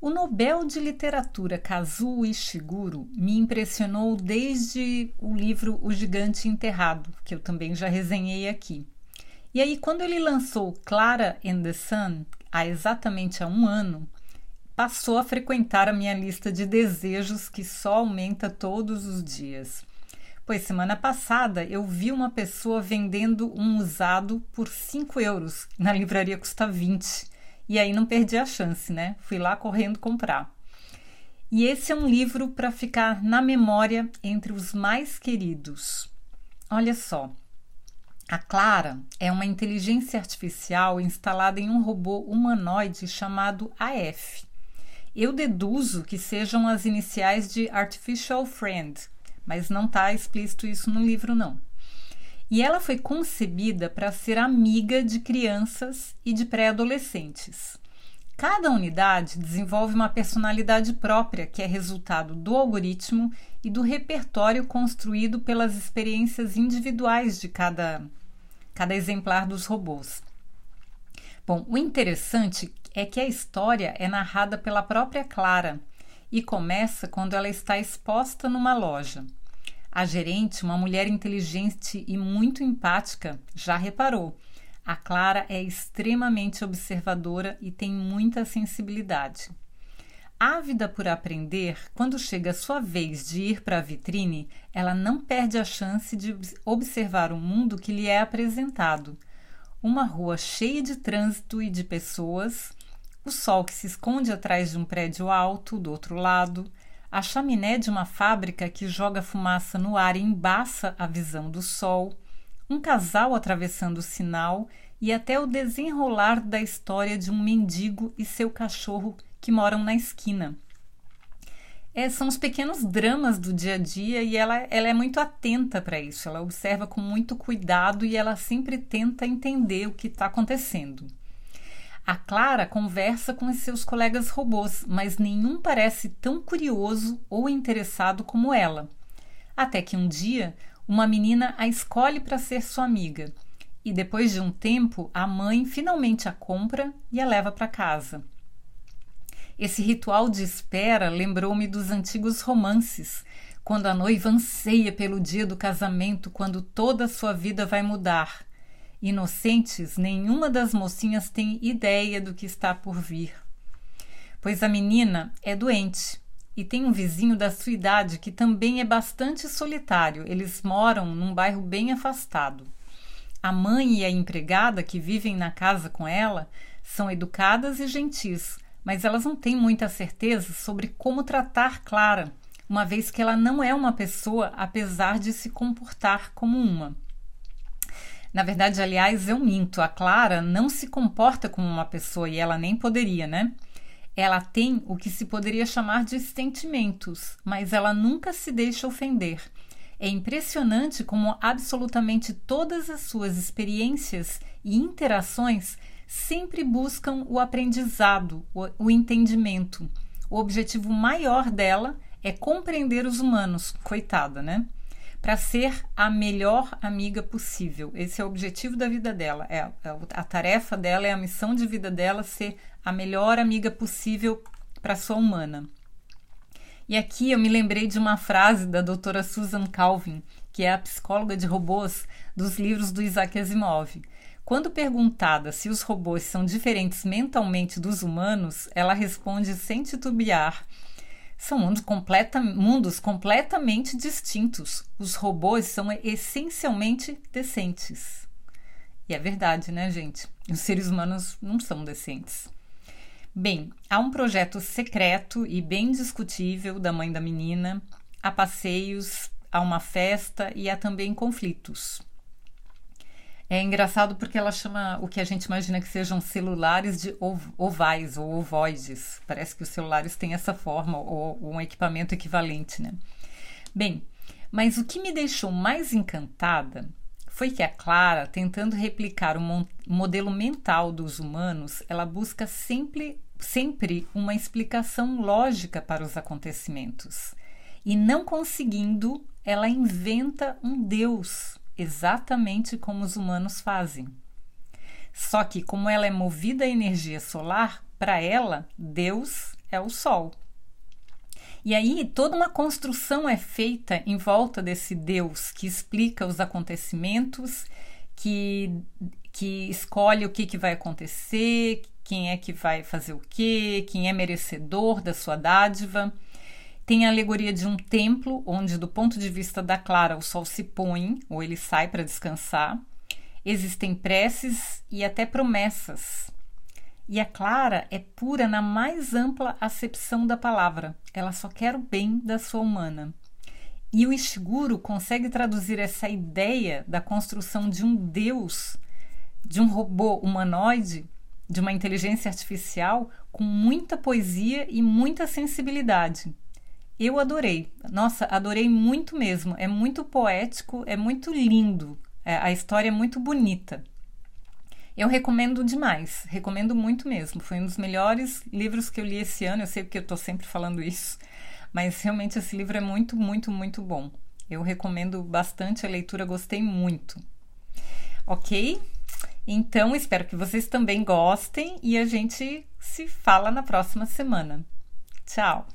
o Nobel de Literatura Kazuo Ishiguro me impressionou desde o livro O Gigante Enterrado, que eu também já resenhei aqui. E aí, quando ele lançou Clara and the Sun, há exatamente há um ano, passou a frequentar a minha lista de desejos que só aumenta todos os dias. Pois semana passada eu vi uma pessoa vendendo um usado por 5 euros, na livraria custa 20. E aí não perdi a chance, né? Fui lá correndo comprar. E esse é um livro para ficar na memória entre os mais queridos. Olha só. A Clara é uma inteligência artificial instalada em um robô humanoide chamado AF. Eu deduzo que sejam as iniciais de Artificial Friend, mas não está explícito isso no livro, não e ela foi concebida para ser amiga de crianças e de pré-adolescentes. Cada unidade desenvolve uma personalidade própria, que é resultado do algoritmo e do repertório construído pelas experiências individuais de cada, cada exemplar dos robôs. Bom, o interessante é que a história é narrada pela própria Clara e começa quando ela está exposta numa loja. A gerente, uma mulher inteligente e muito empática, já reparou. A Clara é extremamente observadora e tem muita sensibilidade. Ávida por aprender, quando chega a sua vez de ir para a vitrine, ela não perde a chance de observar o mundo que lhe é apresentado. Uma rua cheia de trânsito e de pessoas, o sol que se esconde atrás de um prédio alto do outro lado, a chaminé de uma fábrica que joga fumaça no ar e embaça a visão do sol, um casal atravessando o sinal e até o desenrolar da história de um mendigo e seu cachorro que moram na esquina. É, são os pequenos dramas do dia a dia e ela, ela é muito atenta para isso. Ela observa com muito cuidado e ela sempre tenta entender o que está acontecendo. A Clara conversa com seus colegas robôs, mas nenhum parece tão curioso ou interessado como ela. Até que um dia, uma menina a escolhe para ser sua amiga. E depois de um tempo, a mãe finalmente a compra e a leva para casa. Esse ritual de espera lembrou-me dos antigos romances, quando a noiva anseia pelo dia do casamento, quando toda a sua vida vai mudar Inocentes, nenhuma das mocinhas tem ideia do que está por vir. Pois a menina é doente e tem um vizinho da sua idade que também é bastante solitário. Eles moram num bairro bem afastado. A mãe e a empregada que vivem na casa com ela são educadas e gentis, mas elas não têm muita certeza sobre como tratar Clara, uma vez que ela não é uma pessoa, apesar de se comportar como uma. Na verdade, aliás, eu minto. A Clara não se comporta como uma pessoa e ela nem poderia, né? Ela tem o que se poderia chamar de sentimentos, mas ela nunca se deixa ofender. É impressionante como absolutamente todas as suas experiências e interações sempre buscam o aprendizado, o, entendimento. O objetivo maior dela é compreender os humanos, coitada, né? Para ser a melhor amiga possível. Esse é o objetivo da vida dela. É, é a tarefa dela, é a missão de vida dela ser a melhor amiga possível para sua humana. E aqui eu me lembrei de uma frase da doutora Susan Calvin, que é a psicóloga de robôs dos livros do Isaac Asimov. Quando perguntada se os robôs são diferentes mentalmente dos humanos, ela responde sem titubear são mundos, completa, mundos completamente distintos. Os robôs são essencialmente decentes. E é verdade, né, gente? Os seres humanos não são decentes. Bem, há um projeto secreto e bem discutível da mãe da menina, há passeios, há uma festa e há também conflitos. É engraçado porque ela chama o que a gente imagina que sejam celulares de ovais ou ovoides. Parece que os celulares têm essa forma ou um equipamento equivalente, né? Bem, Mas o que me deixou mais encantada foi que a Clara, tentando replicar o modelo mental dos humanos, ela busca sempre, sempre uma explicação lógica para os acontecimentos. E não conseguindo, ela inventa um Deus, exatamente como os humanos fazem. Só que, como ela é movida à energia solar, para ela, Deus é o Sol. E aí toda uma construção é feita em volta desse Deus que explica os acontecimentos, que, que escolhe o que, que vai acontecer, quem é que vai fazer o quê, quem é merecedor da sua dádiva. Tem a alegoria de um templo, onde, do ponto de vista da Clara, o sol se põe ou ele sai para descansar. Existem preces e até promessas. E a Clara é pura na mais ampla acepção da palavra. Ela só quer o bem da sua humana. E o Ishiguro consegue traduzir essa ideia da construção de um deus, de um robô humanoide, de uma inteligência artificial, com muita poesia e muita sensibilidade. Eu adorei. Nossa, adorei muito mesmo. É muito poético, é muito lindo. É, a história é muito bonita. Eu recomendo demais, recomendo muito mesmo. Foi um dos melhores livros que eu li esse ano. Eu sei porque eu estou sempre falando isso, mas realmente esse livro é muito, muito, muito bom. Eu recomendo bastante a leitura, gostei muito. Ok? Então, espero que vocês também gostem e a gente se fala na próxima semana. Tchau!